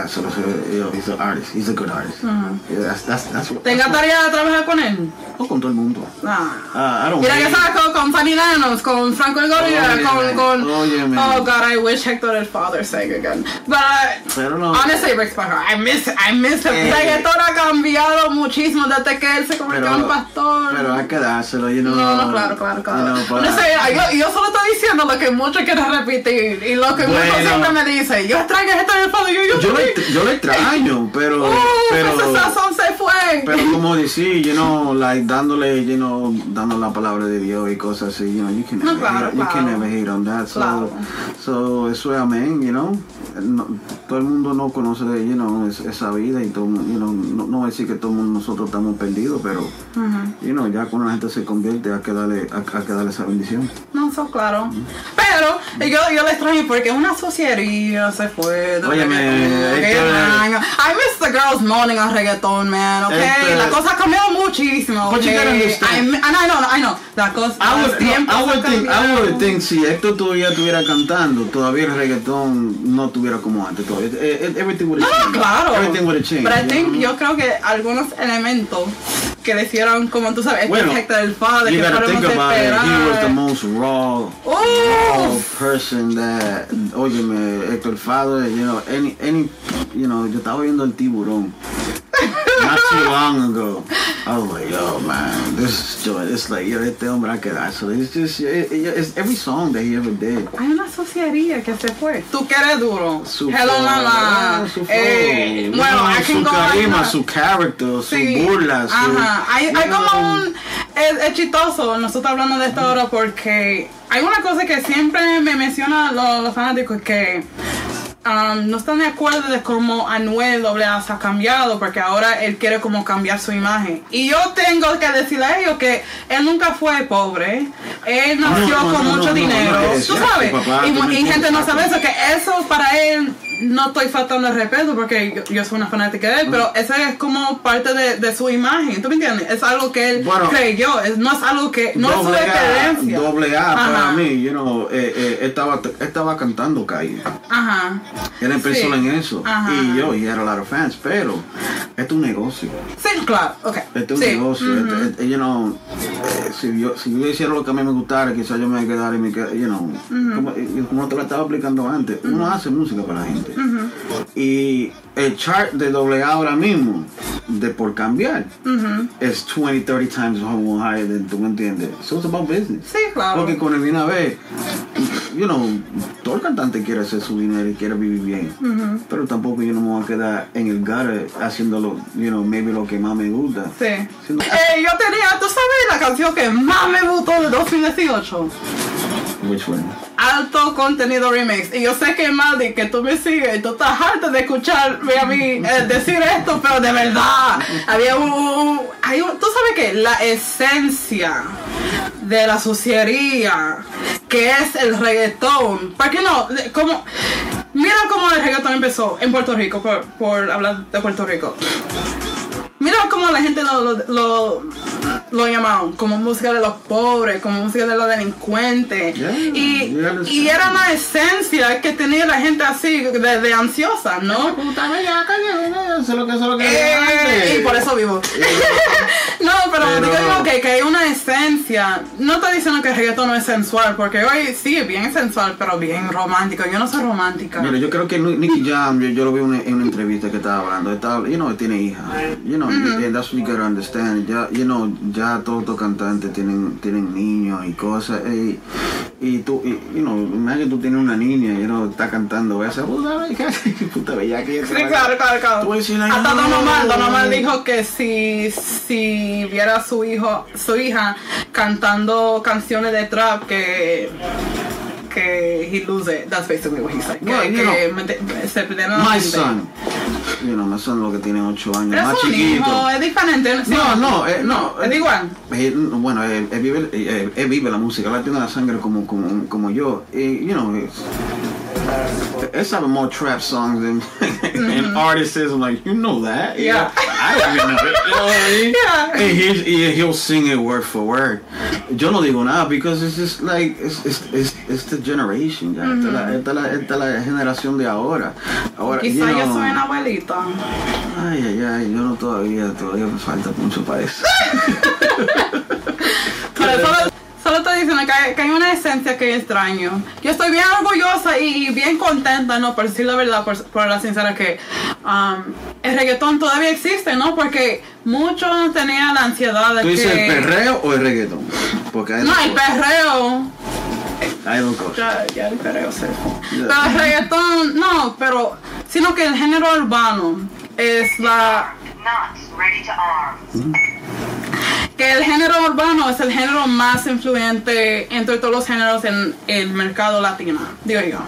Solo se you know, he's an artist. He's a good artist. Yeah, that's, that's, that's what, ¿Te encantaría trabajar con él? saco con todo el mundo. Ah. I don't Mira que hate. sacó con Fanny Danos, con Franco el Gorilla, Óyeme, con, con óyeme. Oh God, I wish Hector el Father sang again. But uh, Pero no. honestly, Rick Sparrow, I miss I miss it. Eh. Reggaeton ha cambiado muchísimo desde que él se convirtió en pastor. pero hay que dárselo, you know. no, no, claro, claro, claro. you know, no sé, yo, yo solo estoy diciendo lo que muchos quieren repetir y lo que Bueno. siempre me dicen. Yo extraño a Hector el Father, yo, yo, yo, lo, yo lo extraño, pero. Uh, pero se fue. Pero como decir, you know, like dándole, you know, dando la palabra de Dios y cosas así, you know, you can No, never, claro, hate, you can claro. never hate on that. So, Claro. so eso es amén, you know. No- todo el mundo no conoce, you know, es- esa vida y todo, you know, no, no decir que todo el mundo nosotros estamos perdidos, pero, you know, ya cuando la gente se convierte hay que darle, hay, hay que darle esa bendición. No, eso claro. Pero yo, yo le extraño porque una sociería se fue. Óyeme, daño. I miss the girls moaning on reggaeton, man, okay? Este- La cosa ha cambiado muchísimo, But you okay? gotta understand. I, and I know, I know. La cosa, I would, no, I would think, I would think si Héctor todavía estuviera cantando, todavía el reggaetón no estuviera como antes. Todavía. Eh, eh, Everything would No, have changed. claro. Everything would have changed. Pero I think, know? yo creo que algunos elementos que le hicieron, como tú sabes, Bueno, Hector del Padre, que gotta think about it. He was the most raw, raw Oh, person that, óyeme, Héctor Father, you know, any, any, you know, yo estaba viendo el tiburón. Not too long ago. I was like, yo, man, this is joy. It's like, yo, este hombre hay que dárselo. It's just, it, it- it's every song that he ever did. Hay una sociería que se fue. Tú que eres duro. Su Hello, flow, mamá. ah, su. Eh, bueno, can su carisma, su character, su Sí. burla, su, Ajá. Hay, hay know, como un. Es, es chistoso nosotros hablando de esto ahora porque hay una cosa que siempre me mencionan los, los fanáticos que. Um, no están de acuerdo de cómo Anuel AA se ha cambiado porque ahora él quiere como cambiar su imagen y yo tengo que decirle a ellos que él nunca fue pobre él nació no, con no, mucho dinero tú sabes papá y, gente no sabe eso que eso para él no estoy faltando el respeto porque yo, yo soy una fanática de él, pero eso es como parte de, de su imagen, ¿tú me entiendes? Es algo que él Bueno, creyó, es, no es algo que, no es su doble A, experiencia. doble A para Ajá. mí, you know, eh, eh, estaba, estaba cantando calle. Ajá. Empezó Sí. en eso. Ajá. Y yo, he had a lot of fans, pero esto es un negocio. Sí, claro, ok. Esto es sí. un negocio. You know, eh, si, yo, si yo hiciera lo que a mí me gustara, quizás yo me quedara y me quedara, you know, como, y como te lo estaba explicando antes, uno hace música para la gente. Y el chart de doble A ahora mismo, de por cambiar, es 20, 30 times higher than tú me entiendes. So it's about business. Sí, claro. Porque con el bien a ver, you know, todo el cantante quiere hacer su dinero y quiere vivir bien. Pero tampoco yo no me voy a quedar en el gutter haciéndolo, you know, maybe lo que más me gusta. Sí. Eh, yo tenía, ¿tú sabes la canción que más me gustó de 2018? Which one? Alto contenido remix. Y yo sé que Maddy, que tú me sigues, tú estás harta de a mí eh, decir esto, pero de verdad. Había un, hay un- Tú sabes que la esencia de la suciería, que es el reggaetón. ¿Por qué no? Como, mira cómo el reggaetón empezó en Puerto Rico, por, hablar de Puerto Rico. Mira cómo la gente lo, lo, lo llamaban, como música de los pobres, como música de los delincuentes. Yeah, y, y era una esencia que tenía la gente así, de, de ansiosa, ¿no? Eso lo que eso lo que Eh, y por eso vivo. No, pero, Pero- digo yo que, que hay una esencia. No estoy diciendo que el reggaetón no es sensual, porque hoy sí es bien sensual, pero bien romántico. Yo no soy romántica. Mira, yo creo que Ni- Nicky Jam, yo, yo lo vi una- en una entrevista que estaba hablando, estaba, you know, tiene hija, you know, and that's what you gotta understand, ya, you know, ya todos los cantantes tienen, tienen niños y cosas, y, y tú, y, you know, imagínate que tú tienes una niña, you know, está cantando esa, puta, bella, puta bella que Sí, claro, claro, claro. Tú vas a decir, ay, Hasta Don no. Omar, Don Omar dijo que si, si viera a su hijo, su hija cantando canciones de trap que que he lose it. That's basically what he said. Que, Well, que se perdieron la My son, you know, my son lo que tiene 8 años, Pero más es un chiquito. hijo, es diferente. sí. No, no, eh, no. Es igual. Eh, bueno, él, él vive, eh, él vive la música, él tiene la sangre como, como, como yo. Y, you know, it's, él sabe more trap songs than, and artists. I'm like, you know that. Mm-hmm. Yeah. I even know it. You know what I mean? Yeah. And he's, he, he'll sing it word for word. Yo no digo nada because it's just like, it's, it's, it's, it's the generation, ya. Esta, es la, esta, es la, esta es la generación de ahora. Ahora, you Quizá yo soy una abuelita. Ay, ay, ay, yo no todavía, todavía me falta mucho para eso. Pero solo, solo estoy diciendo que hay, que hay una esencia que extraño. Yo estoy bien orgullosa y bien contenta, ¿no? Por decir la verdad, por, por la sincera, que um, el reggaetón todavía existe, ¿no? Porque muchos tenían la ansiedad de ¿Tú que... dices el perreo o el reggaetón? Porque No, el perreo. Hay dos cosas. Ya, ya Pero el reggaetón, no, pero... Sino que el género urbano es la... Not ready to arm. que el género urbano es el género más influyente entre todos los géneros en el mercado latino, digo yo.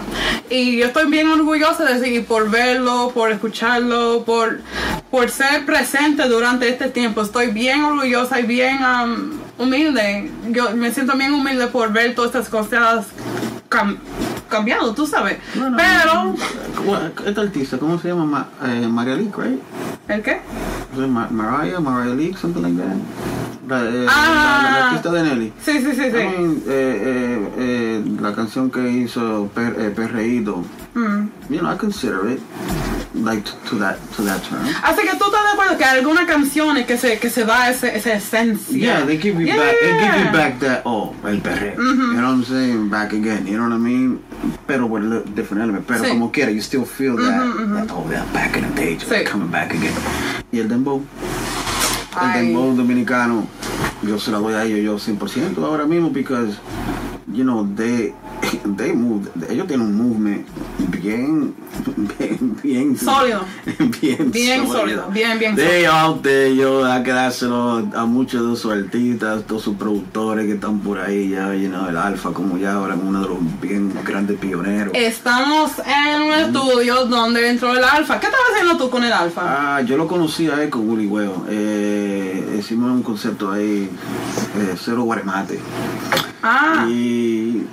Y yo estoy bien orgullosa de seguir por verlo, por escucharlo, por, por ser presente durante este tiempo. Estoy bien orgullosa y bien um, humilde. Yo me siento bien humilde por ver todas estas cosas cambiado, tú sabes. Pero, ¿Cómo- Esta artista, ¿cómo se llama? Ma- eh, Maria Leak, right? ¿el qué? Was it Ma- Mariah, Mariah Leak, something like that. La, eh, Ah. la- la- la artista de Nelly. Sí, sí, sí, sí. eh, eh, eh, la canción que hizo per, Perreído, Mm. you know, I consider it like to, that to that term. Así que tú estás de acuerdo que hay algunas canciones que se, que se da ese, esa esencia. Yeah, they give you Yeah. back. They give you back that oh, el perreo. You know what I'm saying? Back again. You know what I mean? Pero with a little different element. Pero Sí. como quiera, you still feel that, that oh, they're back in the day, Sí. coming back again. Y el dembow, el dembow dominicano, yo se la doy a ellos yo 100% ahora mismo because you know they they move, ellos tienen un movement bien bien bien Sólido. bien, Bien sólido, bien, bien They out there, yo, a muchos de sus artistas, todos sus productores que están por ahí, ya, you know, el Alfa, como ya ahora uno de los bien grandes pioneros. Estamos en un estudio donde entró el alfa. ¿Qué estabas haciendo tú con el alfa? Ah, yo lo conocí a él con Willy Huevo. Eh, hicimos un concepto ahí, eh, Cero Guaremate. Ah, Y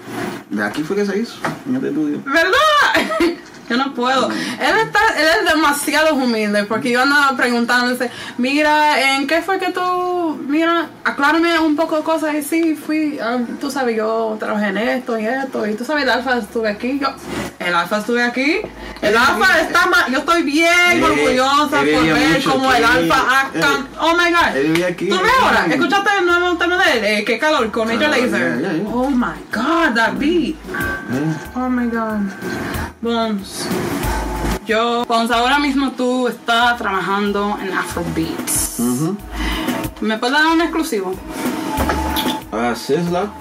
de aquí fue que se hizo, en este estudio. ¿verdad? Yo no puedo. Él está, él es demasiado humilde porque yo andaba preguntándose, mira, ¿en qué fue que tú, mira, aclárame un poco de cosas? Y sí, fui, ah, tú sabes, yo trabajé en esto y esto, y tú sabes, el alfa estuve aquí, yo, el alfa estuve aquí, el alfa está más, yo estoy bien Él- orgullosa por ver cómo el alfa Él- cam- Oh my god. él vivía aquí. ¿Tú ves ahora? ¿Escuchaste el nuevo tema de él? Eh, ¿Qué calor? Con Major Ah, Lazer. yeah, yeah, yeah. Oh my god, that beat. Eh, Oh my god. Bones. Yo, Bones, ahora mismo tú estás trabajando en Afrobeats. ujú. ¿Me puedes dar un exclusivo? Ah, Sizzla.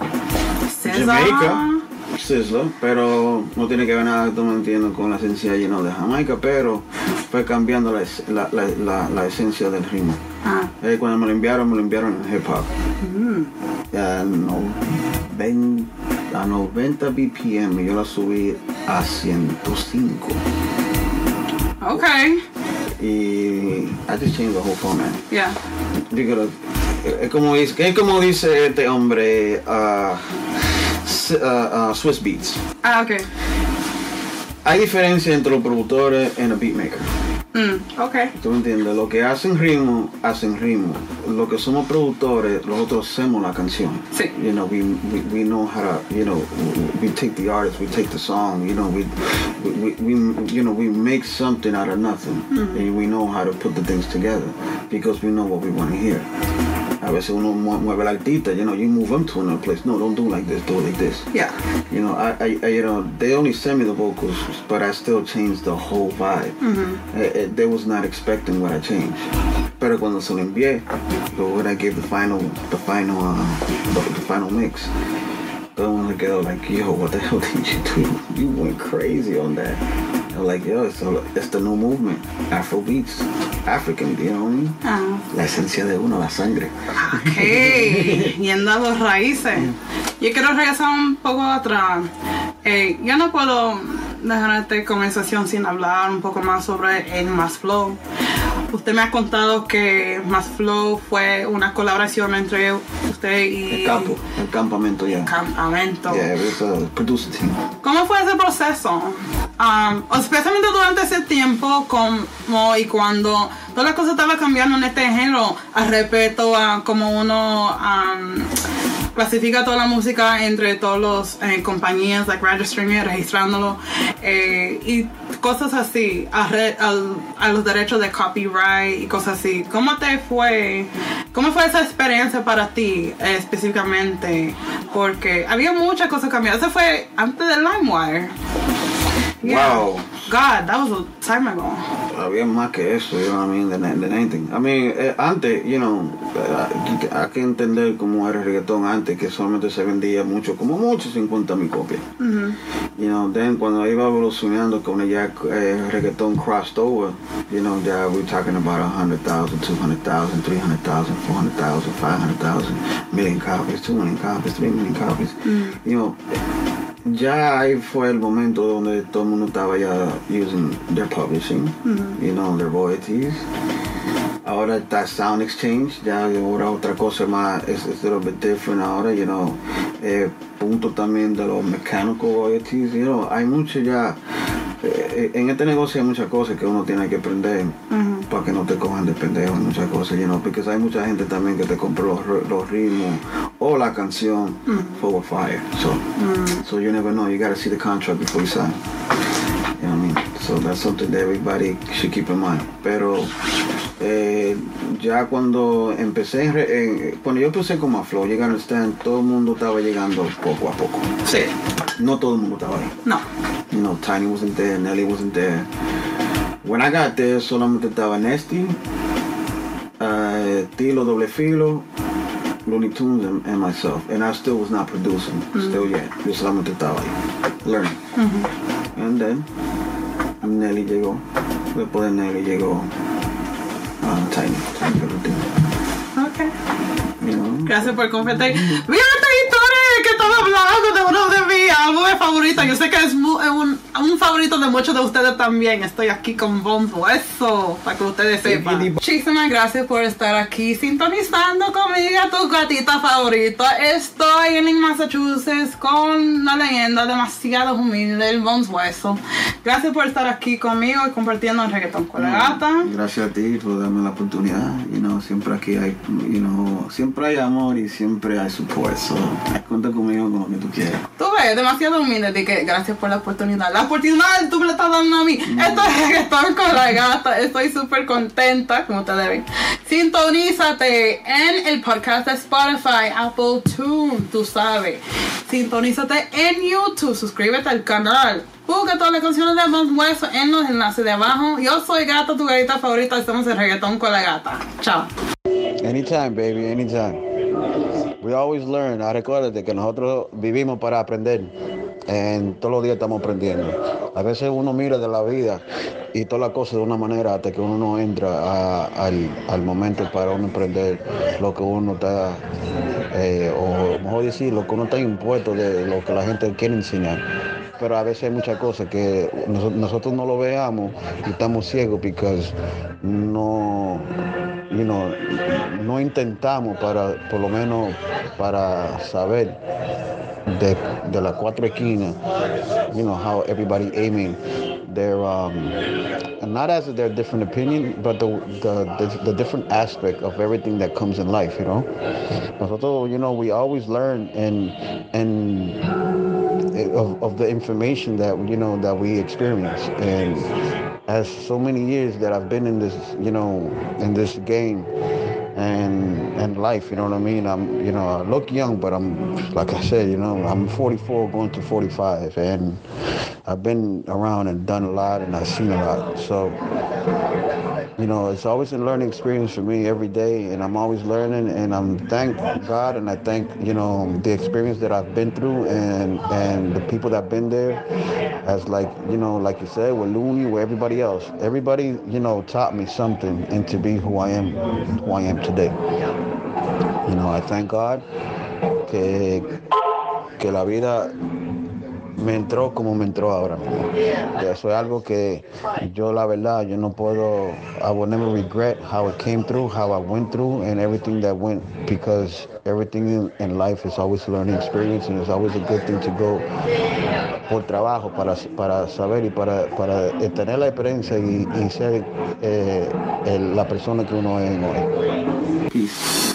César. Jamaica, Sizzla, pero no tiene que ver nada, tú me entiendes, con la esencia llena de Jamaica, pero fue cambiando la, es- la, la, esencia del ritmo. Ah, Eh, cuando me lo enviaron, me lo enviaron en hip hop. Ya, no, ven- a 90 BPM yo la subí a 105. ok. Y I just changed the whole format. Yeah. Es como dice, es como dice este hombre, ah, ah, Swiss Beats. Ah, ok. Hay diferencia entre los productores y el beatmaker. Mm, ok. ¿Tú me entiendes? Lo que hacen ritmo, hacen ritmo. Lo que somos productores, nosotros hacemos la canción. Sí. You know, we, we, we know how to, you know, we take the artist, we take the song, you know, we, we, we, we you know, we make something out of nothing. And we know how to put the things together because we know what we want to hear. A veces uno mue- mueve al artista, you know, you move them to another place. No, don't do like this, do it like this. Yeah. You know, I, I, you know, they only sent me the vocals, but I still changed the whole vibe. Eh, eh, they was not expecting what I changed. Pero cuando se lo envié, so when I gave the final, the final, uh, the, the final mix, mundo se quedó like, yo, what the hell did you do? You went crazy on that. I'm like, yo, it's, all- it's the new movement, Afro beats, African, you know what I mean? Ah, La esencia de uno, la sangre. ok. Yendo a los raíces. Yo quiero regresar un poco atrás. Eh, yo no puedo dejar esta conversación sin hablar un poco más sobre el Más Flow. Usted me ha contado que Más Flow fue una colaboración entre usted y El campo, el campamento, ya. Campamento. Yeah, a producer team. ¿Cómo fue ese proceso? Um, especialmente durante ese tiempo como y cuando todas las cosas estaban cambiando en este género al respecto a como uno um, clasifica toda la música entre todos los eh, compañías, like registering it, registrándolo eh, y cosas así, a, re- al- a los derechos de copyright y cosas así. ¿Cómo te fue? ¿Cómo fue esa experiencia para ti eh, específicamente? Porque había muchas cosas cambiadas. Eso fue antes de LimeWire. Wow. God, that was a time ago. Había más que eso, you know what I mean, than, than anything. I mean, eh, antes, you know, eh, hay que entender cómo era el reggaetón antes, que solamente se vendía mucho, como mucho 50 mil copias. You know, then cuando iba evolucionando, cuando ya eh, el reggaetón crossed over, you know, ya we're talking about 100,000, 200,000, 300,000, 400,000, 500,000, million copies, 2 million copies, 3 million copies. You know, ya ahí fue el momento donde todo el mundo estaba ya using their publishing, you know, their royalties. Ahora está Sound Exchange, ya ahora otra cosa más, es, es a little bit different ahora, you know. Eh, punto también de los mechanical royalties, you know, hay mucho ya, eh, en este negocio hay muchas cosas que uno tiene que aprender para que no te cojan de pendejo en muchas cosas, you know, porque hay mucha gente también que te compra los, los ritmos o la canción for fire, so, so you never know, you gotta see the contract before you sign. You know what I mean? So that's something that everybody should keep in mind. Pero eh, ya cuando empecé, en re- en- cuando yo empecé como a Flow, you gotta understand, todo el mundo estaba llegando poco a poco. Sí. No todo el mundo estaba ahí. No. You know, Tiny wasn't there, Nelly wasn't there. When I got there, solamente estaba Nesty, uh, Tilo Doble Filo, Looney Tunes, and, and myself. And I still was not producing, still yet. Yo solamente estaba ahí, learning. And then, Nelly llegó. Después de Nelly llegó uh, Tiny, Tiny. Okay. You know? Gracias por compartir. Mira esta historia que estaba hablando de uno de favoritos. Yo sé que es un, un favorito de muchos de ustedes también. Estoy aquí con Bombo. Eso, para que ustedes sepan. Muchísimas gracias por estar aquí sintonizando conmigo, tu gatita favorita. Estoy en Massachusetts con una leyenda demasiado humilde, el Bones Hueso. Gracias por estar aquí conmigo y compartiendo el reggaetón con la gata. Gracias a ti por darme la oportunidad. You know, siempre aquí hay, you know, siempre hay amor y siempre hay support. So, cuenta conmigo con lo que tú quieras. Tú ves, demasiado humilde de que gracias por la oportunidad. La oportunidad tú me la estás dando a mí. Esto es reggaetón con la gata. Estoy súper contenta, como ustedes ven. Sintonízate en el podcast de Spotify, Apple Tune, tú sabes. Sintonízate en YouTube, suscríbete al canal. Busca todas las canciones de Más Hueso en los enlaces de abajo. Yo soy Gata, tu gatita favorita. Estamos en reggaetón con la gata. Chao. Anytime, baby, anytime. We always learn. Ah, que nosotros vivimos para aprender. En todos los días estamos aprendiendo. A veces uno mira de la vida y todas las cosas de una manera hasta que uno no entra al, al momento para uno aprender lo que uno está, eh, o mejor decir, lo que uno está impuesto de lo que la gente quiere enseñar. Pero a veces hay muchas cosas que noso- nosotros no lo veamos y estamos ciegos porque no, you know, no intentamos para, por lo menos, para saber de, de las cuatro esquinas, you know, how everybody aiming their, um, not as their different opinion, but the, the, the, the different aspect of everything that comes in life, you know. Nosotros, you know, we always learn and, and of, of the information that you know that we experience and as so many years that I've been in this you know in this game and and life you know what I mean? I'm you know I look young but I'm like I said you know I'm 44 going to 45 and I've been around and done a lot and I've seen a lot. So you know, it's always a learning experience for me every day, and I'm always learning. And I'm thank God, and I thank you know the experience that I've been through, and and the people that've been there, as like you know, like you said, with Looney, with everybody else. Everybody, you know, taught me something, and to be who I am, who I am today. You know, I thank God que que la vida me entró como me entró ahora Eso es algo que yo la verdad yo no puedo I will never regret how it came through, how I went through and everything that went because everything in, life is always a learning experience and it's always a good thing to go por trabajo para, para saber y para, para tener la experiencia y, ser eh, la persona que uno es hoy.